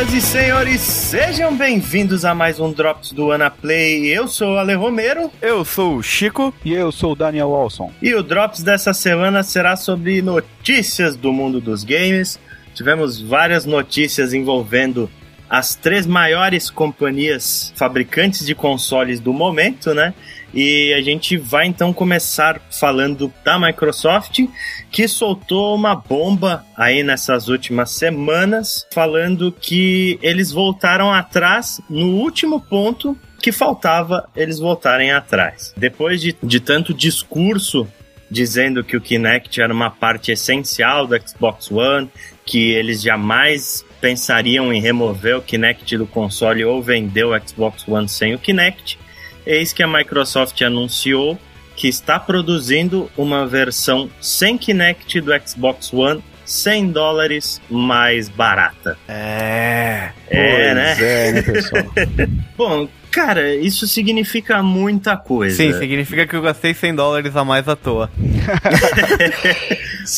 Senhoras e senhores, sejam bem-vindos a mais um Drops do Ana Play. Eu sou o Ale Romero. Eu sou o Chico. E eu sou o Daniel Walson. E o Drops dessa semana será sobre notícias do mundo dos games. Tivemos várias notícias envolvendo as três maiores companhias fabricantes de consoles do momento, né? E a gente vai então começar falando da Microsoft, que soltou uma bomba aí nessas últimas semanas, falando que eles voltaram atrás no último ponto que faltava eles voltarem atrás. Depois de, de tanto discurso dizendo que o Kinect era uma parte essencial do Xbox One, que eles jamais pensariam em remover o Kinect do console ou vender o Xbox One sem o Kinect eis que a Microsoft anunciou que está produzindo uma versão sem Kinect do Xbox One 100 dólares mais barata. É. É, né? É, né, pessoal? Bom, cara, isso significa muita coisa. Sim, significa que eu gastei 100 dólares a mais à toa.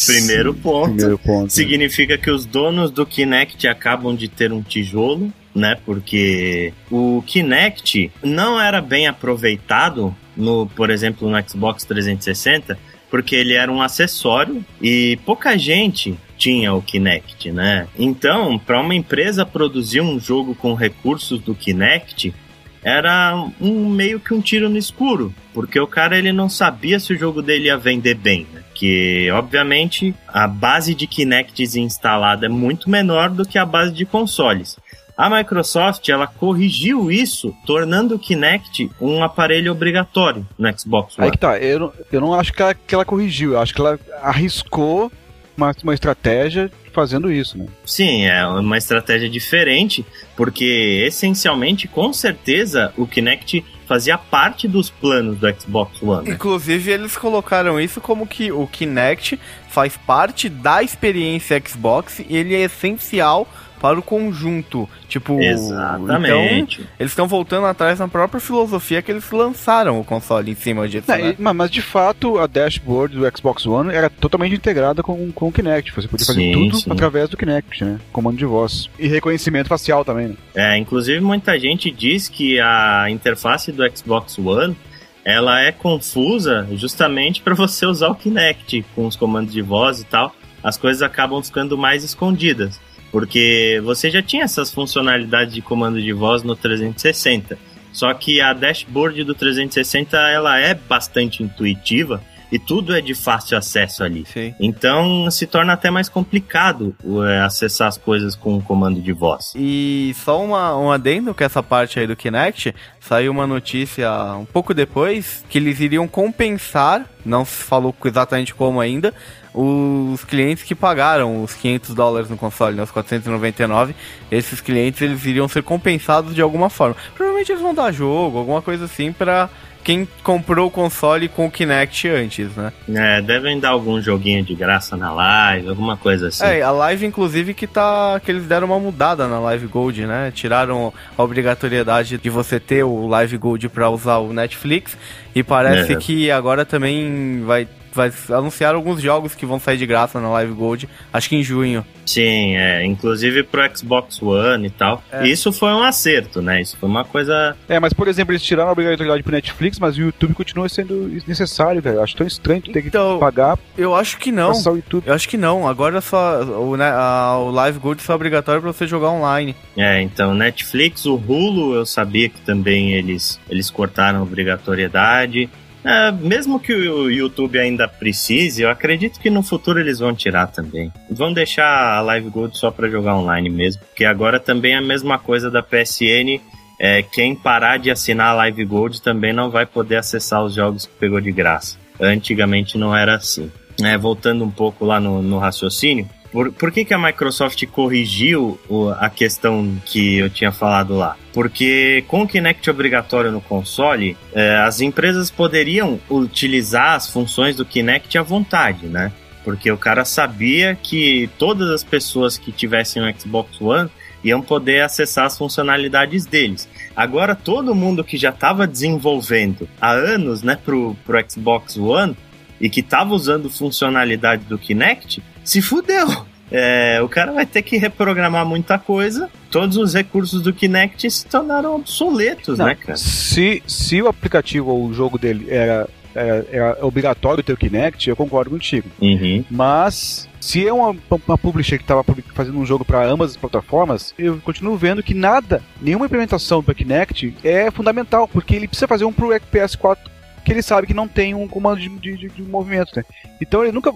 Primeiro ponto. Primeiro ponto. Significa que os donos do Kinect acabam de ter um tijolo, né? Porque o Kinect não era bem aproveitado no, por exemplo, no Xbox 360, porque ele era um acessório e pouca gente tinha o Kinect, né? Então, para uma empresa produzir um jogo com recursos do Kinect, era um meio que um tiro no escuro, porque o cara ele não sabia se o jogo dele ia vender bem, né? Que obviamente a base de Kinects instalada é muito menor do que a base de consoles. A Microsoft ela corrigiu isso, tornando o Kinect um aparelho obrigatório no Xbox One. Aí que tá, eu não, eu não acho que ela, que ela corrigiu, eu acho que ela arriscou uma, uma estratégia fazendo isso, né? Sim, é uma estratégia diferente, porque essencialmente, com certeza, o Kinect fazia parte dos planos do Xbox One. Né? Inclusive, eles colocaram isso como que o Kinect faz parte da experiência Xbox e ele é essencial para o conjunto. Tipo, Exatamente. Então, eles estão voltando atrás na própria filosofia que eles lançaram o console em cima disso. Não, né? e- mas de fato a dashboard do Xbox One era totalmente integrada com, com o Kinect. Você podia fazer Sim, tudo sim. através do Kinect, né? Comando de voz. E reconhecimento facial também, né? É, inclusive muita gente diz que a interface do Xbox One ela é confusa justamente para você usar o Kinect com os comandos de voz e tal. As coisas acabam ficando mais escondidas, porque você já tinha essas funcionalidades de comando de voz no 360. Só que a dashboard do 360 ela é bastante intuitiva e tudo é de fácil acesso ali. Sim. Então se torna até mais complicado é, acessar as coisas com o comando de voz. E só uma, um adendo com essa parte aí do Kinect, saiu uma notícia um pouco depois que eles iriam compensar, não se falou exatamente como ainda, os clientes que pagaram os 500 dólares no console, né, os 499, esses clientes eles iriam ser compensados de alguma forma. Provavelmente eles vão dar jogo, alguma coisa assim pra quem comprou o console com o Kinect antes, né? É, devem dar algum joguinho de graça na live, alguma coisa assim. É, a live, inclusive, que tá. que eles deram uma mudada na Live Gold, né? Tiraram a obrigatoriedade de você ter o Live Gold pra usar o Netflix. E parece É. que agora também vai. Vai anunciar alguns jogos que vão sair de graça na Live Gold, acho que em junho. Sim, é, inclusive pro Xbox One e tal. É. Isso foi um acerto, né? Isso foi uma coisa. É, mas por exemplo, eles tiraram a obrigatoriedade pro Netflix, mas o YouTube continua sendo necessário, velho. Eu Acho tão estranho tu ter que Então, pagar Eu acho que não. o YouTube. Eu acho que não. Agora só o, né, a- o Live Gold só é obrigatório pra você jogar online. É, então, Netflix, o Hulu, eu sabia que também eles, eles cortaram a obrigatoriedade. É, mesmo que o YouTube ainda precise, eu acredito que no futuro eles vão tirar também. Vão deixar a Live Gold só para jogar online mesmo, porque agora também é a mesma coisa da PSN. É, quem parar de assinar a Live Gold também não vai poder acessar os jogos que pegou de graça. Antigamente não era assim. É, voltando um pouco lá no, no raciocínio, por, por que, que a Microsoft corrigiu o- a questão que eu tinha falado lá? Porque com o Kinect obrigatório no console, eh, as empresas poderiam utilizar as funções do Kinect à vontade, né? Porque o cara sabia que todas as pessoas que tivessem um Xbox One iam poder acessar as funcionalidades deles. Agora, todo mundo que já estava desenvolvendo há anos né, pro, pro Xbox One e que estava usando funcionalidade do Kinect, se fudeu. É, o cara vai ter que reprogramar muita coisa todos os recursos do Kinect se tornaram obsoletos, Não, né, cara? Se, se o aplicativo ou o jogo dele era, era, era obrigatório ter o Kinect, eu concordo contigo. Uhum. Mas se é uma, uma publisher que estava fazendo um jogo para ambas as plataformas, eu continuo vendo que nada, nenhuma implementação para Kinect é fundamental, porque ele precisa fazer um pro PS4 que ele sabe que não tem um comando de, de, de movimento. Né? Então ele nunca,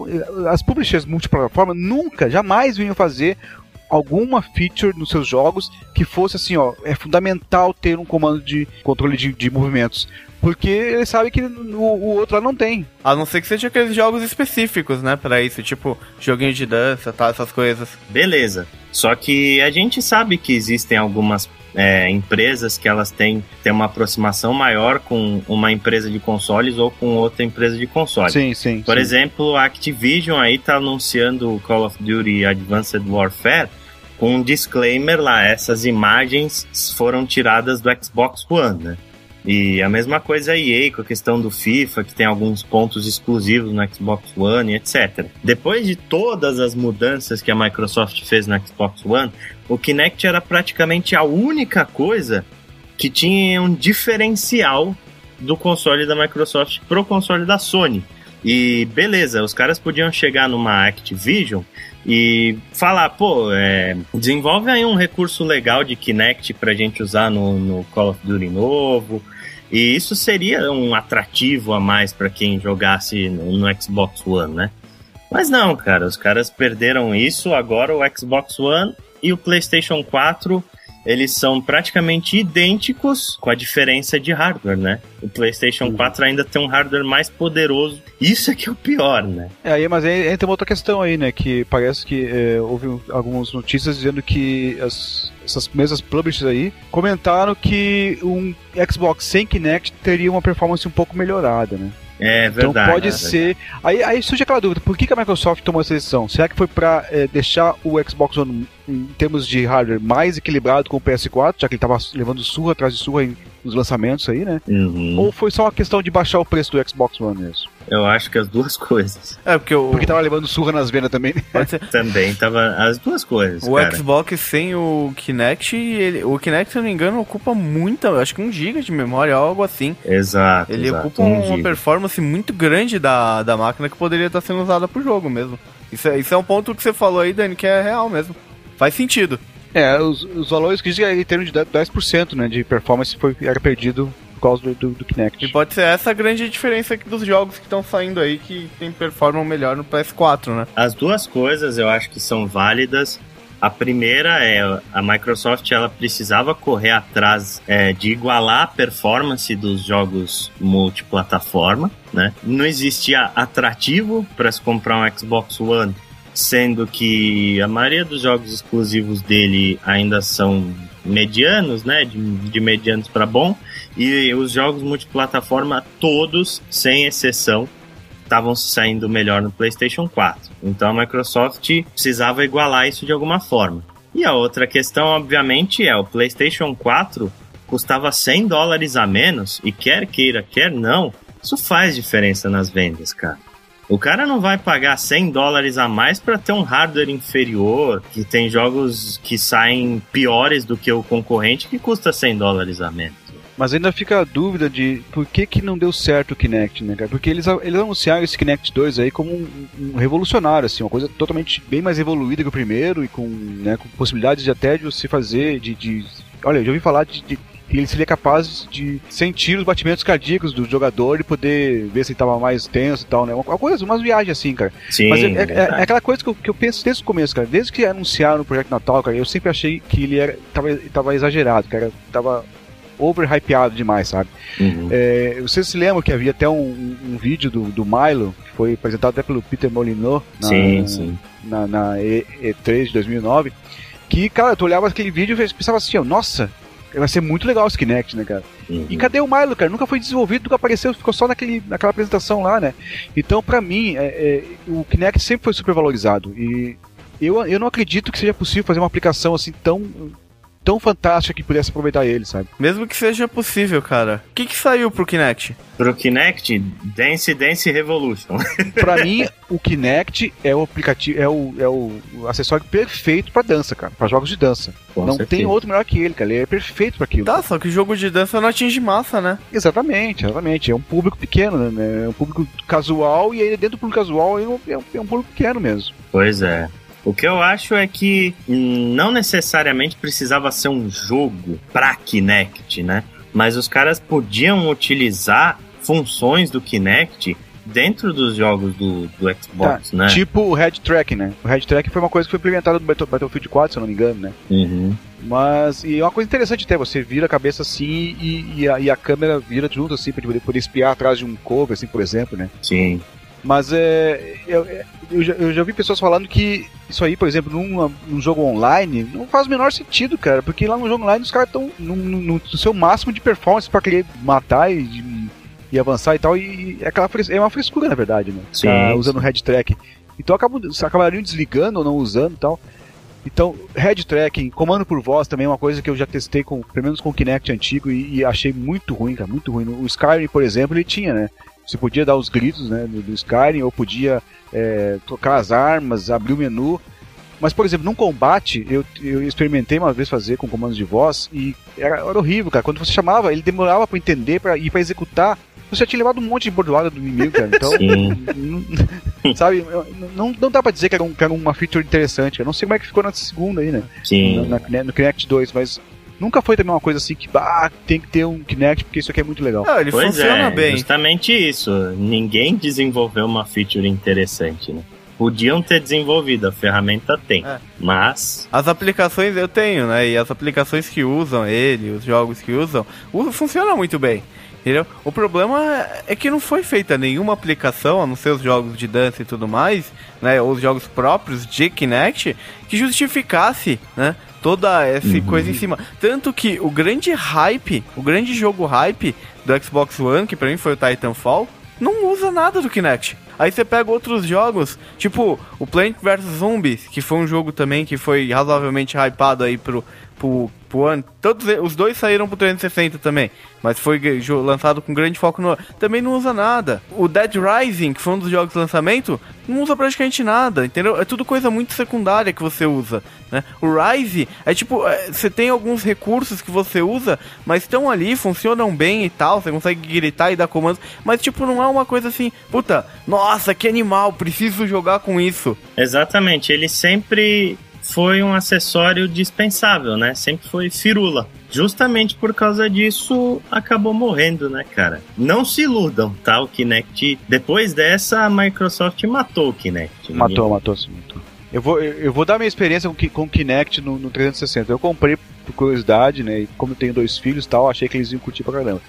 as publishers multiplataforma nunca, jamais vinham fazer alguma feature nos seus jogos que fosse assim, ó, é fundamental ter um comando de controle de, de movimentos. Porque ele sabe que o, o, outro lá não tem. A não ser que seja aqueles jogos específicos, né, para isso, tipo joguinho de dança, tá, essas coisas. Beleza. Só que a gente sabe que existem algumas é, empresas que elas têm, têm uma aproximação maior com uma empresa de consoles ou com outra empresa de consoles. Sim, sim. Por sim. exemplo, a Activision aí tá anunciando o Call of Duty Advanced Warfare com um disclaimer lá, essas imagens foram tiradas do Xbox One, né? E a mesma coisa a EA com a questão do FIFA, que tem alguns pontos exclusivos no Xbox One, etc. Depois de todas as mudanças que a Microsoft fez no Xbox One, o Kinect era praticamente a única coisa que tinha um diferencial do console da Microsoft pro console da Sony. E beleza, os caras podiam chegar numa Activision e falar, pô, é, desenvolve aí um recurso legal de Kinect pra gente usar no, no Call of Duty novo. E isso seria um atrativo a mais para quem jogasse no, no, Xbox One, né? Mas não, cara, os caras perderam isso. Agora o Xbox One e o PlayStation 4 eles são praticamente idênticos com a diferença de hardware, né? O PlayStation uhum. 4 ainda tem um hardware mais poderoso. Isso é que é o pior, né? É, aí, mas aí entra uma outra questão aí, né? Que parece que é, houve algumas notícias dizendo que as, essas mesmas publishers aí comentaram que um Xbox sem Kinect teria uma performance um pouco melhorada, né? É verdade. Então pode é ser. Aí, aí surge aquela dúvida: por que, que a Microsoft tomou essa decisão? Será que foi para é, deixar o Xbox One, em termos de hardware, mais equilibrado com o PS4, já que ele estava levando surra atrás de surra em, nos lançamentos aí, né? Uhum. Ou foi só uma questão de baixar o preço do Xbox One mesmo? Eu acho que as duas coisas. É, porque o. Porque tava levando surra nas vendas também, né? Pode ser. Também tava as duas coisas. O cara. Xbox sem o Kinect, ele, o Kinect, se eu não me engano, ocupa muita, acho que um GB de memória, algo assim. Exato. Ele exato, ocupa um uma giga. performance muito grande da, da máquina que poderia estar sendo usada pro jogo mesmo. Isso é, isso é um ponto que você falou aí, Dani, que é real mesmo. Faz sentido. É, os, os valores que dizem em termos de 10% né, de performance foi, era perdido por causa do, do, do Kinect. E pode ser essa a grande diferença aqui dos jogos que estão saindo aí que tem performam melhor no PS4, né? As duas coisas eu acho que são válidas. A primeira é a Microsoft ela precisava correr atrás é, de igualar a performance dos jogos multiplataforma, né? Não existia atrativo para se comprar um Xbox One, sendo que a maioria dos jogos exclusivos dele ainda são medianos, né? De, de medianos para bom, e os jogos multiplataforma todos, sem exceção, estavam saindo melhor no PlayStation 4. Então a Microsoft precisava igualar isso de alguma forma. E a outra questão, obviamente, é o PlayStation 4 custava 100 dólares a menos e quer queira, quer não, isso faz diferença nas vendas, cara. O cara não vai pagar 100 dólares a mais para ter um hardware inferior, que tem jogos que saem piores do que o concorrente que custa 100 dólares a menos. Mas ainda fica a dúvida de por que, que não deu certo o Kinect, né, cara? Porque eles, eles anunciaram esse Kinect 2 aí como um, um revolucionário, assim, uma coisa totalmente bem mais evoluída que o primeiro e com, né, com possibilidades de até de você fazer, de... de olha, eu já ouvi falar de, de que ele seria capaz de sentir os batimentos cardíacos do jogador e poder ver se ele estava mais tenso e tal, né? Uma coisa, umas viagens assim, cara. Sim, Mas é, é, é, aquela coisa que eu, que eu, penso desde o começo, cara. Desde que anunciaram o Projeto Natal, cara, eu sempre achei que ele era, tava, tava exagerado, cara. Tava overhypeado demais, sabe? Uhum. É, vocês se lembram que havia até um, um, vídeo do, do Milo, que foi apresentado até pelo Peter Molyneux na, sim, sim. na, na e, E3 de 2009, que, cara, tu olhava aquele vídeo e pensava assim, ó, nossa, vai ser muito legal esse Kinect, né, cara? Uhum. E cadê o Milo, cara? Nunca foi desenvolvido, nunca apareceu, ficou só naquele, naquela apresentação lá, né? Então, pra mim, é, é, o Kinect sempre foi super valorizado. E eu, eu não acredito que seja possível fazer uma aplicação assim tão tão fantástica que pudesse aproveitar ele, sabe? Mesmo que seja possível, cara. O que, que saiu pro Kinect? Pro Kinect, Dance Dance Revolution. pra mim, o Kinect é o aplicativo, é o, é o acessório perfeito pra dança, cara. Pra jogos de dança. Com não certeza. tem outro melhor que ele, cara. Ele é perfeito pra aquilo. Tá, só que jogo de dança não atinge massa, né? Exatamente, exatamente. É um público pequeno, né? É um público casual e aí dentro do público casual é um, é um, é um público pequeno mesmo. Pois é. O que eu acho é que não necessariamente precisava ser um jogo pra Kinect, né? Mas os caras podiam utilizar funções do Kinect dentro dos jogos do, do Xbox, né? Tipo o Head Tracking, né? O Head Tracking foi uma coisa que foi implementada no Battle- Battlefield 4, se eu não me engano, né? Uhum. Mas, e é uma coisa interessante até, você vira a cabeça assim e, e, a, e a câmera vira junto, assim, pra poder, poder espiar atrás de um cover, assim, por exemplo, né? Sim. Mas é, eu, eu, já, eu já vi pessoas falando que isso aí, por exemplo, num, num jogo online, não faz o menor sentido, cara, porque lá no jogo online os caras estão no, no- no seu máximo de performance pra querer matar e, e- e avançar e tal, e é, aquela, é uma frescura, na verdade, né? Sim, Tá sim. usando o head track. Então acabam, acabariam desligando ou não usando e tal. Então, head tracking, comando por voz também é uma coisa que eu já testei com, pelo menos com o Kinect antigo e, e achei muito ruim, cara, muito ruim. O Skyrim, por exemplo, ele tinha, né? Você podia dar os gritos, né, do, do Skyrim, ou podia é, trocar as armas, abrir o menu. Mas, por exemplo, num combate, eu, eu experimentei uma vez fazer com comandos de voz e era, era horrível, cara. Quando você chamava, ele demorava pra entender pra, e pra executar. Você tinha levado um monte de bordoada do inimigo, cara. Então, não- sabe, não, não dá pra dizer que era, um, que era uma feature interessante. Eu não sei como é que ficou na segunda aí, né? Sim. Na- na- no Kinect 2, mas nunca foi também uma coisa assim que, ah, tem que ter um Kinect porque isso aqui é muito legal. Não, ele Pois funciona é, bem. justamente isso. Ninguém desenvolveu uma feature interessante, né? Podiam ter desenvolvido, a ferramenta tem. É. Mas, As aplicações eu tenho, né? E as aplicações que usam ele, os jogos que usam, funciona muito bem. Entendeu? O problema é que não foi feita nenhuma aplicação, a não ser os jogos de dança e tudo mais, né? Ou os jogos próprios de Kinect, que justificasse, né? Toda essa Uhum. coisa em cima. Tanto que o grande hype, o grande jogo hype do Xbox One, que pra mim foi o Titanfall, não usa nada do Kinect. Aí você pega outros jogos, tipo o Plant vs Zombies, que foi um jogo também que foi razoavelmente hypado aí pro, pro, pro One. Todos os dois saíram pro 360 também, mas foi lançado com grande foco no. Também não usa nada. O Dead Rising, que foi um dos jogos de lançamento, não usa praticamente nada, entendeu? É tudo coisa muito secundária que você usa. Né? O Rise é tipo, é, você tem alguns recursos que você usa, mas estão ali, funcionam bem e tal, você consegue gritar e dar comandos, mas tipo, não é uma coisa assim, puta, nossa, que animal, preciso jogar com isso. exatamente, ele sempre foi um acessório dispensável, né? Sempre foi firula. Justamente por causa disso, acabou morrendo, né, cara? Não se iludam, tá? O Kinect. Depois dessa, a Microsoft matou o Kinect. Matou, matou sim, matou. Eu vou, eu vou dar minha experiência com, com o Kinect no, no 360. Eu comprei por curiosidade, né? E como eu tenho dois filhos e tal, achei que eles iam curtir pra caramba.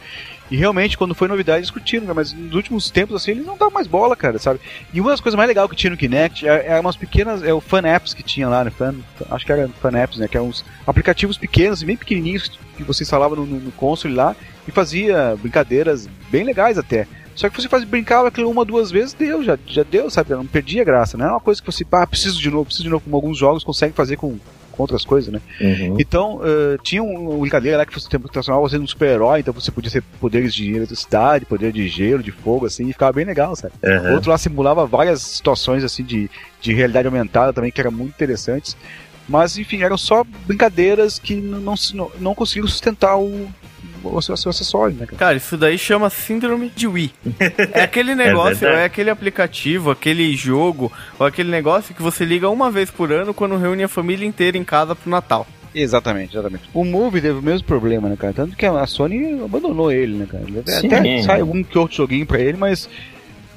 E realmente, quando foi novidade, eles curtiram, né? mas nos últimos tempos, assim, eles não dão mais bola, cara, sabe? E uma das coisas mais legais que tinha no Kinect é, é umas pequenas, é o Fan Apps que tinha lá, né? Fan, acho que era Fan Apps, né? Que eram uns aplicativos pequenos, bem pequenininhos, que você instalava no, no, no console lá e fazia brincadeiras bem legais até. Só que você faz, brincava aquilo uma, duas vezes, deu, já, já deu, sabe? Não perdia graça, não é uma coisa que você, ah, preciso de novo, preciso de novo, como alguns jogos conseguem fazer com, com outras coisas, né? Uhum. Então, eh, tinha um, uma brincadeira lá que você transformava você num super-herói, então você podia ter poderes de eletricidade, poder de gelo, de fogo, assim, e ficava bem legal, sabe? Uhum. Outro lá simulava várias situações, assim, de, de realidade aumentada também, que eram muito interessantes. Mas, enfim, eram só brincadeiras que não, não, não conseguiram sustentar o, o, seu, acessório, né, cara? Cara, isso daí chama síndrome de Wii. É aquele negócio, verdade. é, aquele aplicativo, aquele jogo, ou aquele negócio que você liga uma vez por ano quando reúne a família inteira em casa pro Natal. Exatamente, exatamente. O Move teve o mesmo problema, né, cara? Tanto que a Sony abandonou ele, né, cara? Ele Sim. Até sai algum que outro joguinho pra ele, mas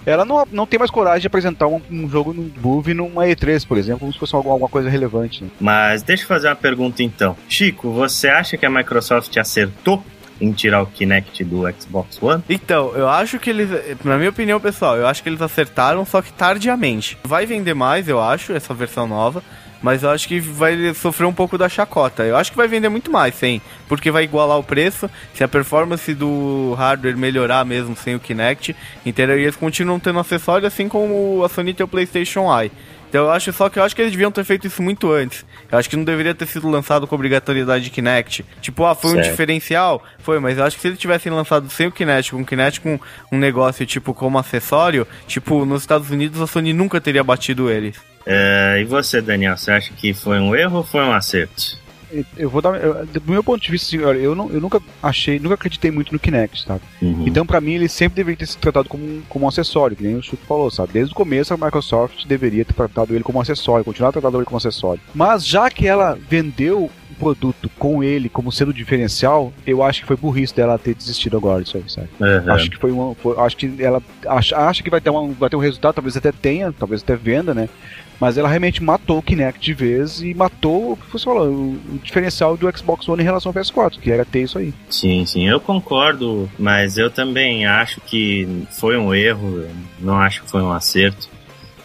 ela não, não tem mais coragem de apresentar um, um jogo no Move numa E3, por exemplo, como se fosse alguma, alguma coisa relevante. Né? Mas deixa eu fazer uma pergunta então. Chico, você acha que a Microsoft acertou em tirar o Kinect do Xbox One? Então, eu acho que eles, na minha opinião pessoal, eu acho que eles acertaram, só que tardiamente. Vai vender mais, eu acho, essa versão nova. Mas eu acho que vai sofrer um pouco da chacota. Eu acho que vai vender muito mais, sim. Porque vai igualar o preço. Se a performance do hardware melhorar mesmo sem o Kinect, entendeu? E eles continuam tendo acessório, assim como a Sony tem o PlayStation Eye. Então eu acho só que eu acho que eles deviam ter feito isso muito antes. Eu acho que não deveria ter sido lançado com obrigatoriedade de Kinect. Tipo, ah, foi certo. um diferencial? Foi, mas eu acho que se eles tivessem lançado sem o Kinect, com o Kinect com um negócio tipo como acessório, tipo, nos Estados Unidos a Sony nunca teria batido eles. É, e você, Daniel, você acha que foi um erro ou foi um acerto? Eu vou dar. Eu, do meu ponto de vista, assim, eu, não, eu nunca achei, nunca acreditei muito no Kinect, sabe? Uhum. Então, para mim, ele sempre deveria ter sido tratado como, como um acessório, que nem o Chico falou, sabe? Desde o começo, a Microsoft deveria ter tratado ele como um acessório, continuar tratando ele como acessório. Mas, já que ela vendeu o produto com ele como sendo diferencial, eu acho que foi burrice dela ter desistido agora disso aí, sabe? Uhum. Acho que foi uma. Foi, acho que ela acha, acha que vai ter, uma, vai ter um resultado, talvez até tenha, talvez até venda, né? Mas ela realmente matou o Kinect de vez e matou o que você falou, o diferencial do Xbox One em relação ao PS4, que era ter isso aí. Sim, sim, eu concordo, mas eu também acho que foi um erro, não acho que foi um acerto,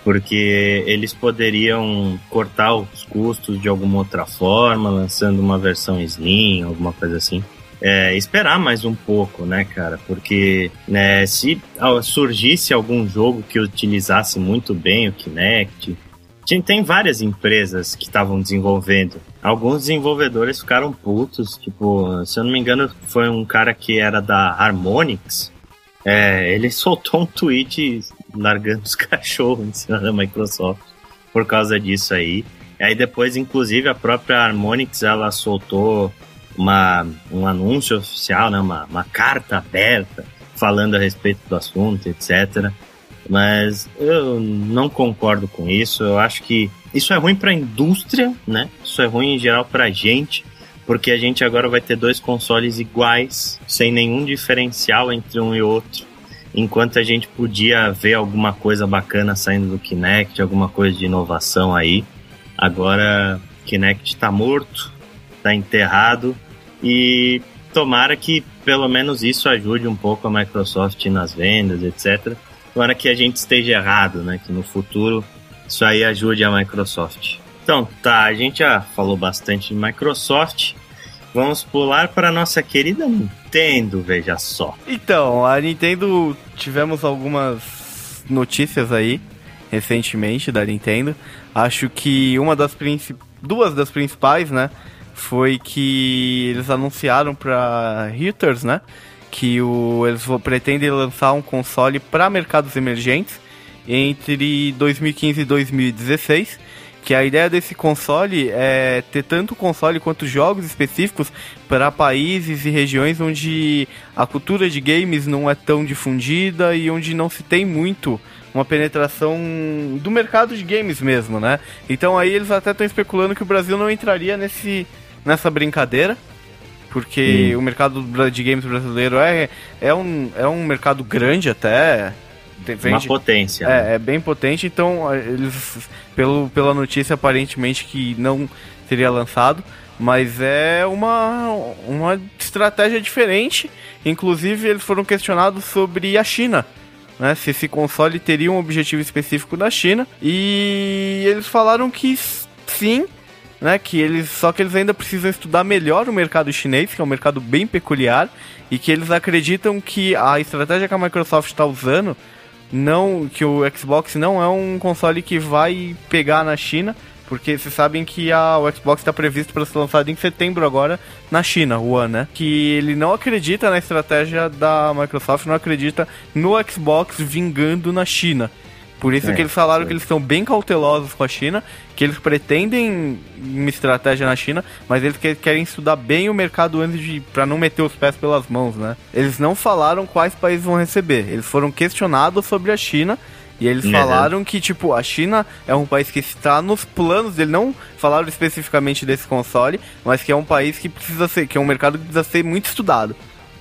porque eles poderiam cortar os custos de alguma outra forma, lançando uma versão Slim, alguma coisa assim. É, esperar mais um pouco, né, cara? Porque né, se surgisse algum jogo que utilizasse muito bem o Kinect, tem várias empresas que estavam desenvolvendo. Alguns desenvolvedores ficaram putos, tipo, se eu não me engano, foi um cara que era da Harmonix. É, ele soltou um tweet largando os cachorros em cima da Microsoft por causa disso aí. E aí depois, inclusive, a própria Harmonix ela soltou uma, um anúncio oficial, né, uma, uma carta aberta falando a respeito do assunto, etc. Mas eu não concordo com isso. Eu acho que isso é ruim para a indústria, né? Isso é ruim em geral para a gente, porque a gente agora vai ter dois consoles iguais, sem nenhum diferencial entre um e outro. Enquanto a gente podia ver alguma coisa bacana saindo do Kinect, alguma coisa de inovação aí, agora Kinect está morto, está enterrado e tomara que pelo menos isso ajude um pouco a Microsoft nas vendas, etc. Agora que a gente esteja errado, né? Que no futuro isso aí ajude a Microsoft. Então, tá, a gente já falou bastante de Microsoft. Vamos pular para nossa querida Nintendo, veja só. Então, a Nintendo tivemos algumas notícias aí recentemente da Nintendo. Acho que uma das principais, duas das principais, né, foi que eles anunciaram para Reuters, né, que o, eles pretendem lançar um console para mercados emergentes entre 2015 e 2016. Que a ideia desse console é ter tanto console quanto jogos específicos para países e regiões onde a cultura de games não é tão difundida e onde não se tem muito uma penetração do mercado de games mesmo, né? Então aí eles até estão especulando que o Brasil não entraria nesse, nessa brincadeira porque hum. o mercado de games brasileiro é, é, um, é um mercado grande até. Vende, Uma potência. É, né? é bem potente, então eles, pelo, pela notícia, aparentemente que não seria lançado, mas é uma, uma estratégia diferente. Inclusive, eles foram questionados sobre a China. Né, se esse console teria um objetivo específico da China e eles falaram que sim, né? Que eles só que eles ainda precisam estudar melhor o mercado chinês, que é um mercado bem peculiar, e que eles acreditam que a estratégia que a Microsoft está usando não que o Xbox não é um console que vai pegar na China, porque vocês sabem que a, o Xbox está previsto para ser lançado em setembro agora na China, o né? Que ele não acredita na estratégia da Microsoft, não acredita no Xbox vingando na China. Por isso é, que eles falaram é. que eles estão bem cautelosos com a China, que eles pretendem uma estratégia na China, mas eles querem estudar bem o mercado antes de para não meter os pés pelas mãos, né? Eles não falaram quais países vão receber. Eles foram questionados sobre a China e eles uhum. falaram que, tipo, a China é um país que está nos planos dele, não falaram especificamente desse console, mas que é um país que precisa ser, que é um mercado que precisa ser muito estudado.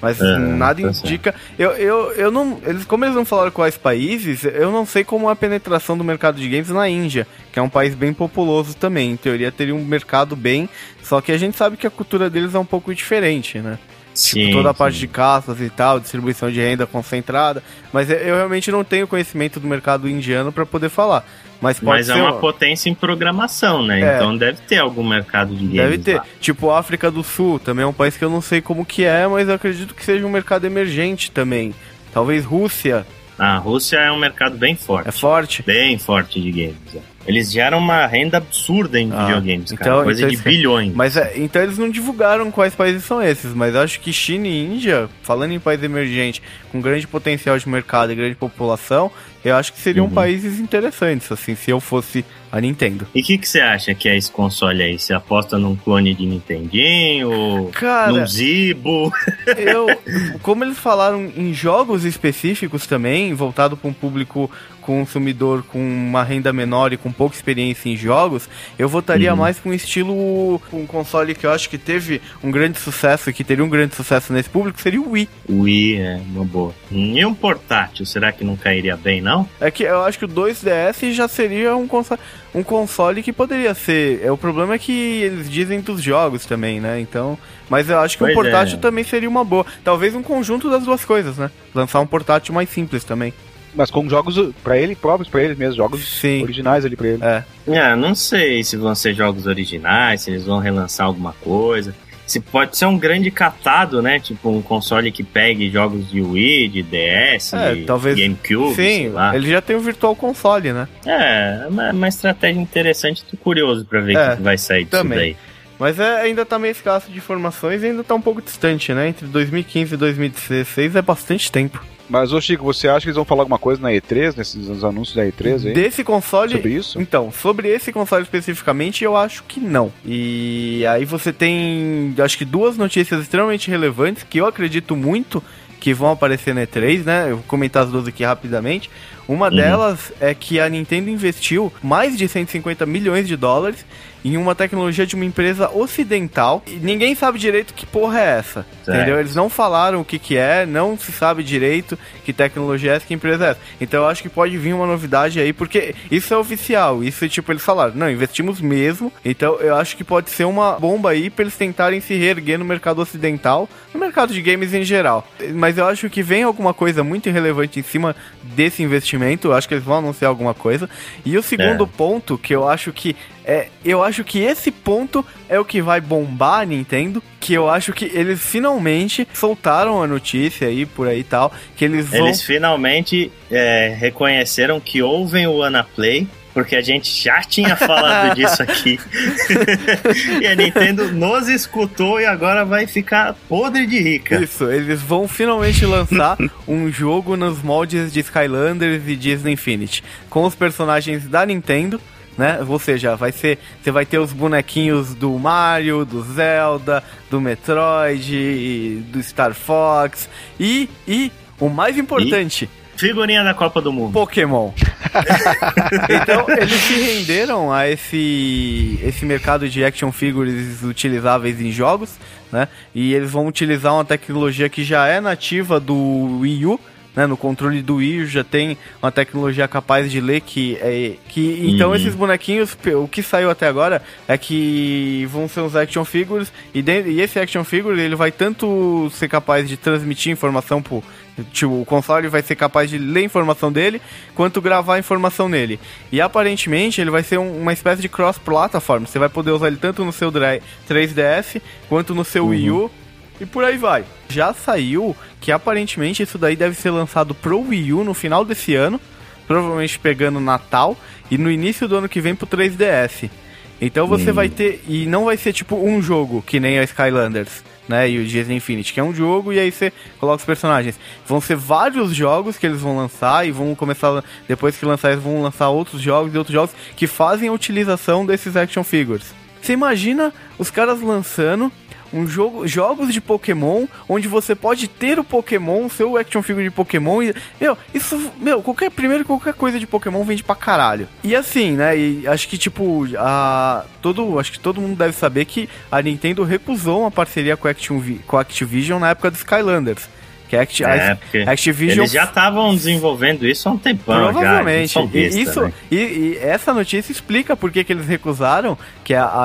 Mas é, nada tá indica. Eu, eu, eu não. Eles, como eles não falaram quais países, eu não sei como é a penetração do mercado de games na Índia, que é um país bem populoso também. Em teoria teria um mercado bem. Só que a gente sabe que a cultura deles é um pouco diferente, né? Tipo, sim, tipo, toda a parte de caças e tal, distribuição de renda concentrada. Mas eu realmente não tenho conhecimento do mercado indiano para poder falar. Mas, Mas é uma potência em programação, né? É. Então deve ter algum mercado de games. Deve ter. Lá. Tipo, África do Sul também é um país que eu não sei como que é, mas eu acredito que seja um mercado emergente também. Talvez Rússia. A Rússia é um mercado bem forte. É forte? Bem forte de games. É. Eles geram uma renda absurda em ah, videogames, cara. Então, coisa então de bilhões. Mas é, então eles não divulgaram quais países são esses, mas acho que China e Índia, falando em país emergente, com grande potencial de mercado e grande população, eu acho que seriam uhum. países interessantes, assim, se eu fosse a Nintendo. E o que, que você acha que é esse console aí? Você aposta num clone de Nintendinho? Cara, num Zibo? Eu, como eles falaram em jogos específicos também, voltado para um público consumidor com uma renda menor e com pouca experiência em jogos, eu votaria uhum. mais com um estilo, um console que eu acho que teve um grande sucesso e que teria um grande sucesso nesse público, seria o Wii. O Wii é uma boa. E um portátil, será que não cairia bem, não? É que eu acho que o 2DS já seria um console, um console que poderia ser. É, o problema é que eles dizem dos jogos também, né? Então. Mas eu acho que pois um portátil é. também seria uma boa. Talvez um conjunto das duas coisas, né? Lançar um portátil mais simples também. Mas com jogos para ele, próprios para eles mesmos, jogos Sim. originais ali para ele. É. é, não sei se vão ser jogos originais, se eles vão relançar alguma coisa. Se pode ser um grande catado, né? Tipo um console que pegue jogos de Wii, de DS, é, de talvez... GameCube. Sim, ele já tem o Virtual Console, né? É, uma, uma estratégia interessante, tô curioso para ver o é, que vai sair disso também. daí. Mas é, ainda tá meio escasso de informações e ainda tá um pouco distante, né? Entre 2015 e 2016 é bastante tempo. Mas, ô Chico, você acha que eles vão falar alguma coisa na E3, nesses anúncios da E3 aí? Desse console? Sobre isso? Então, sobre esse console especificamente, eu acho que não. E aí você tem, acho que duas notícias extremamente relevantes que eu acredito muito que vão aparecer na E3, né? Eu vou comentar as duas aqui rapidamente. Uma uhum. delas é que a Nintendo investiu mais de 150 milhões de dólares em uma tecnologia de uma empresa ocidental. E ninguém sabe direito que porra é essa. Certo. Entendeu? Eles não falaram o que, que é, não se sabe direito que tecnologia é essa, que empresa é essa. Então eu acho que pode vir uma novidade aí, porque isso é oficial. Isso, tipo, eles falaram, não, investimos mesmo. Então eu acho que pode ser uma bomba aí pra eles tentarem se reerguer no mercado ocidental, no mercado de games em geral. Mas eu acho que vem alguma coisa muito relevante em cima desse investimento. Eu acho que eles vão anunciar alguma coisa. E o segundo é. ponto, que eu acho que é, eu acho que esse ponto é o que vai bombar a Nintendo. Que eu acho que eles finalmente soltaram a notícia aí por aí e tal. Que eles vão. Eles finalmente é, reconheceram que ouvem o Anaplay porque a gente já tinha falado disso aqui. e a Nintendo nos escutou e agora vai ficar podre de rica. Isso, eles vão finalmente lançar um jogo nos moldes de Skylanders e Disney Infinity, com os personagens da Nintendo né? Ou seja, vai ser, você vai ter os bonequinhos do Mario, do Zelda, do Metroid, do Star Fox e e o mais importante, e? Figurinha da Copa do Mundo. Pokémon. então, eles se renderam a esse, esse mercado de action figures utilizáveis em jogos, né? E eles vão utilizar uma tecnologia que já é nativa do Wii U, né, no controle do Wii já tem uma tecnologia capaz de ler que é que então uhum. esses bonequinhos o que saiu até agora é que vão ser os action figures e, dentro, e esse action figure ele vai tanto ser capaz de transmitir informação pro Tipo, o console vai ser capaz de ler informação dele, quanto gravar informação nele. E aparentemente ele vai ser um, uma espécie de cross-platform. Você vai poder usar ele tanto no seu 3DS quanto no seu uhum. Wii U e por aí vai. Já saiu que aparentemente isso daí deve ser lançado pro Wii U no final desse ano, provavelmente pegando Natal e no início do ano que vem pro 3DS. Então você hum. vai ter e não vai ser tipo um jogo que nem a Skylanders, né, e o Disney Infinity, que é um jogo e aí você coloca os personagens. Vão ser vários jogos que eles vão lançar e vão começar depois que lançar eles vão lançar outros jogos e outros jogos que fazem a utilização desses action figures. Você imagina os caras lançando um jogo, jogos de Pokémon, onde você pode ter o Pokémon, seu action figure de Pokémon e, meu, isso, meu, qualquer primeiro qualquer coisa de Pokémon vende pra caralho. E assim, né, e acho que tipo, a todo, acho que todo mundo deve saber que a Nintendo recusou uma parceria com a, Activision, com Activision na época dos Skylanders. Que Act é, Activision. Eles já estavam desenvolvendo isso há um tempão. Provavelmente. Já, e, isso, né? e, e, essa notícia explica por que, que eles recusaram. Que a, a,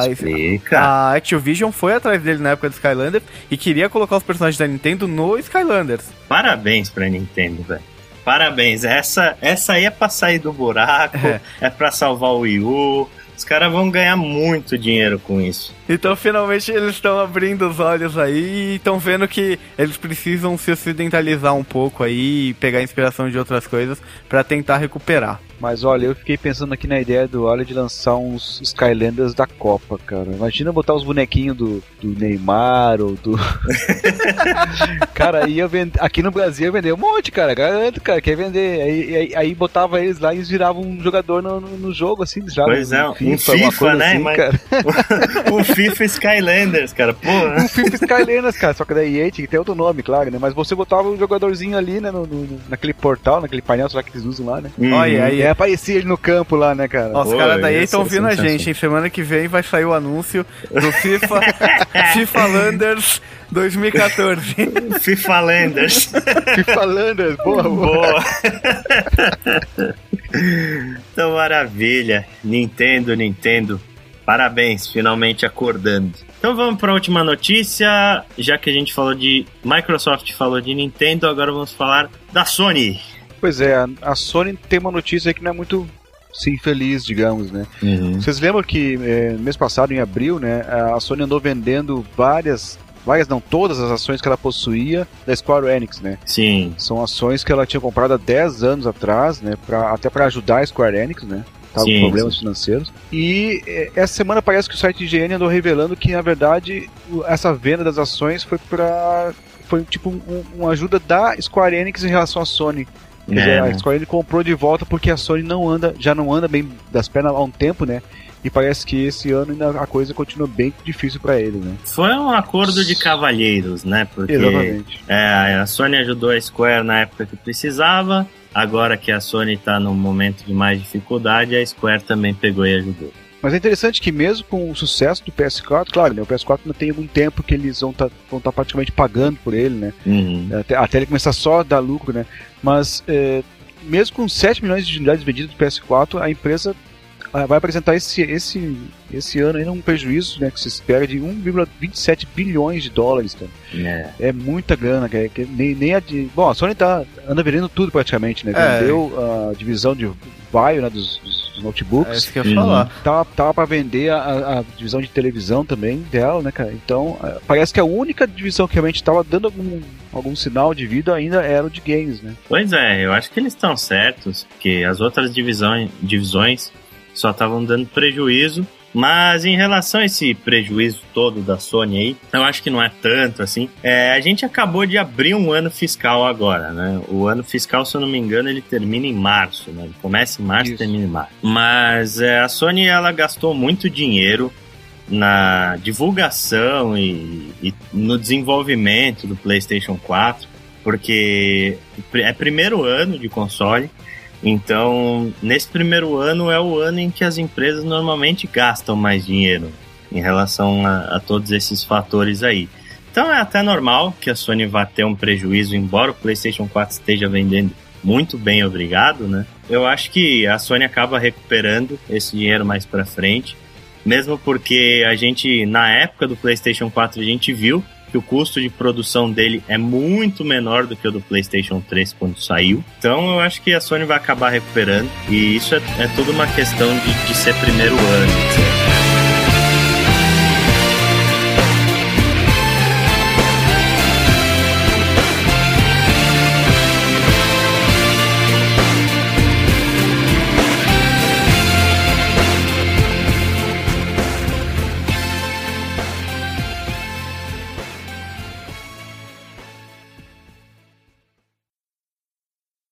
a, Activision foi atrás dele na época do Skylanders e queria colocar os personagens da Nintendo no Skylanders. Parabéns pra Nintendo, velho. Parabéns. Essa, essa aí é pra sair do buraco, é, é pra salvar o Wii U, os caras vão ganhar muito dinheiro com isso. Então, finalmente, eles estão abrindo os olhos aí e estão vendo que eles precisam se ocidentalizar um pouco aí e pegar inspiração de outras coisas para tentar recuperar. Mas olha, eu fiquei pensando aqui na ideia do Olha de lançar uns Skylanders da Copa, cara. Imagina botar os bonequinhos do, do Neymar ou do. cara, ia vender. Aqui no Brasil ia vender um monte, cara. Garanto, cara, quer vender. Aí, aí, aí botava eles lá e eles viravam um jogador no, no, no jogo, assim, já. Pois é, FIFA, um FIFA, né? Assim, Mas... o FIFA Skylanders, cara, porra. O FIFA Skylanders, cara. Só que daí EA tinha que ter outro nome, claro, né? Mas você botava um jogadorzinho ali, né? No, no, naquele portal, naquele painel, será que eles usam lá, né? Hum. Olha, aí. É, aparecia ele no campo lá, né, cara? Ó, os caras daí estão vindo a gente, em semana que vem vai sair o anúncio do FIFA FIFA Landers 2014. FIFA Landers. FIFA Landers, boa, boa. boa. então, maravilha. Nintendo, Nintendo. Parabéns, finalmente acordando. Então vamos para a última notícia. Já que a gente falou de Microsoft, falou de Nintendo, agora vamos falar da Sony. Pois é, a Sony tem uma notícia que não é muito sim feliz, digamos, né? Uhum. Vocês lembram que é, mês passado, em abril, né, a Sony andou vendendo várias várias não, todas as ações que ela possuía da Square Enix, né? Sim. São ações que ela tinha comprado há 10 anos atrás, né? Pra, até para ajudar a Square Enix, né? Tava sim, com problemas sim. financeiros. E é, essa semana parece que o site IGN andou revelando que, na verdade, essa venda das ações foi para foi tipo um, uma ajuda da Square Enix em relação à Sony. Dizer, é. a Square Enix comprou de volta porque a Sony não anda, já não anda bem das pernas há um tempo, né? E parece que esse ano ainda a coisa continua bem difícil para ele, né? Foi um acordo de cavalheiros, né? Porque Exatamente. É, a Sony ajudou a Square na época que precisava. Agora que a Sony está num momento de mais dificuldade, a Square também pegou e ajudou. Mas é interessante que mesmo com o sucesso do PS4, claro, né, o PS4 ainda tem algum tempo que eles vão estar tá, tá praticamente pagando por ele, né? Uhum. Até, até, ele começar só a dar lucro, né? Mas é, mesmo com 7 milhões de unidades vendidas do PS4, a empresa ah, vai apresentar esse, esse, esse ano ainda um prejuízo né, que se espera de 1,27 bilhões de dólares. Cara. É. é muita grana, que, que nem, nem a de. Bom, a Sony tá, anda vendendo tudo praticamente, né? É. Vendeu a divisão de Vaio, né, dos, dos, notebooks. É isso que eu ia falar. Uhum. Tava, tava pra vender a, a, divisão de televisão também dela, né, cara? Então, é, parece que a única divisão que realmente tava dando algum, algum sinal de vida ainda era o de games, né? Pois é, eu acho que eles estão certos, porque as outras divisões, divisões só estavam dando prejuízo. Mas em relação a esse prejuízo todo da Sony aí, eu acho que não é tanto assim. É, a gente acabou de abrir um ano fiscal agora, né? O ano fiscal, se eu não me engano, ele termina em março, né? Ele começa em março e termina em março. Mas é, a Sony, ela gastou muito dinheiro na divulgação e, e no desenvolvimento do PlayStation 4, porque é primeiro ano de console então, nesse primeiro ano é o ano em que as empresas normalmente gastam mais dinheiro em relação a, a, todos esses fatores aí. Então é até normal que a Sony vá ter um prejuízo, embora o PlayStation 4 esteja vendendo muito bem, obrigado, né? Eu acho que a Sony acaba recuperando esse dinheiro mais para frente, mesmo porque a gente na época do PlayStation 4 a gente viu que o custo de produção dele é muito menor do que o do PlayStation 3 quando saiu. Então eu acho que a Sony vai acabar recuperando. E isso é, é tudo uma questão de, de ser primeiro ano.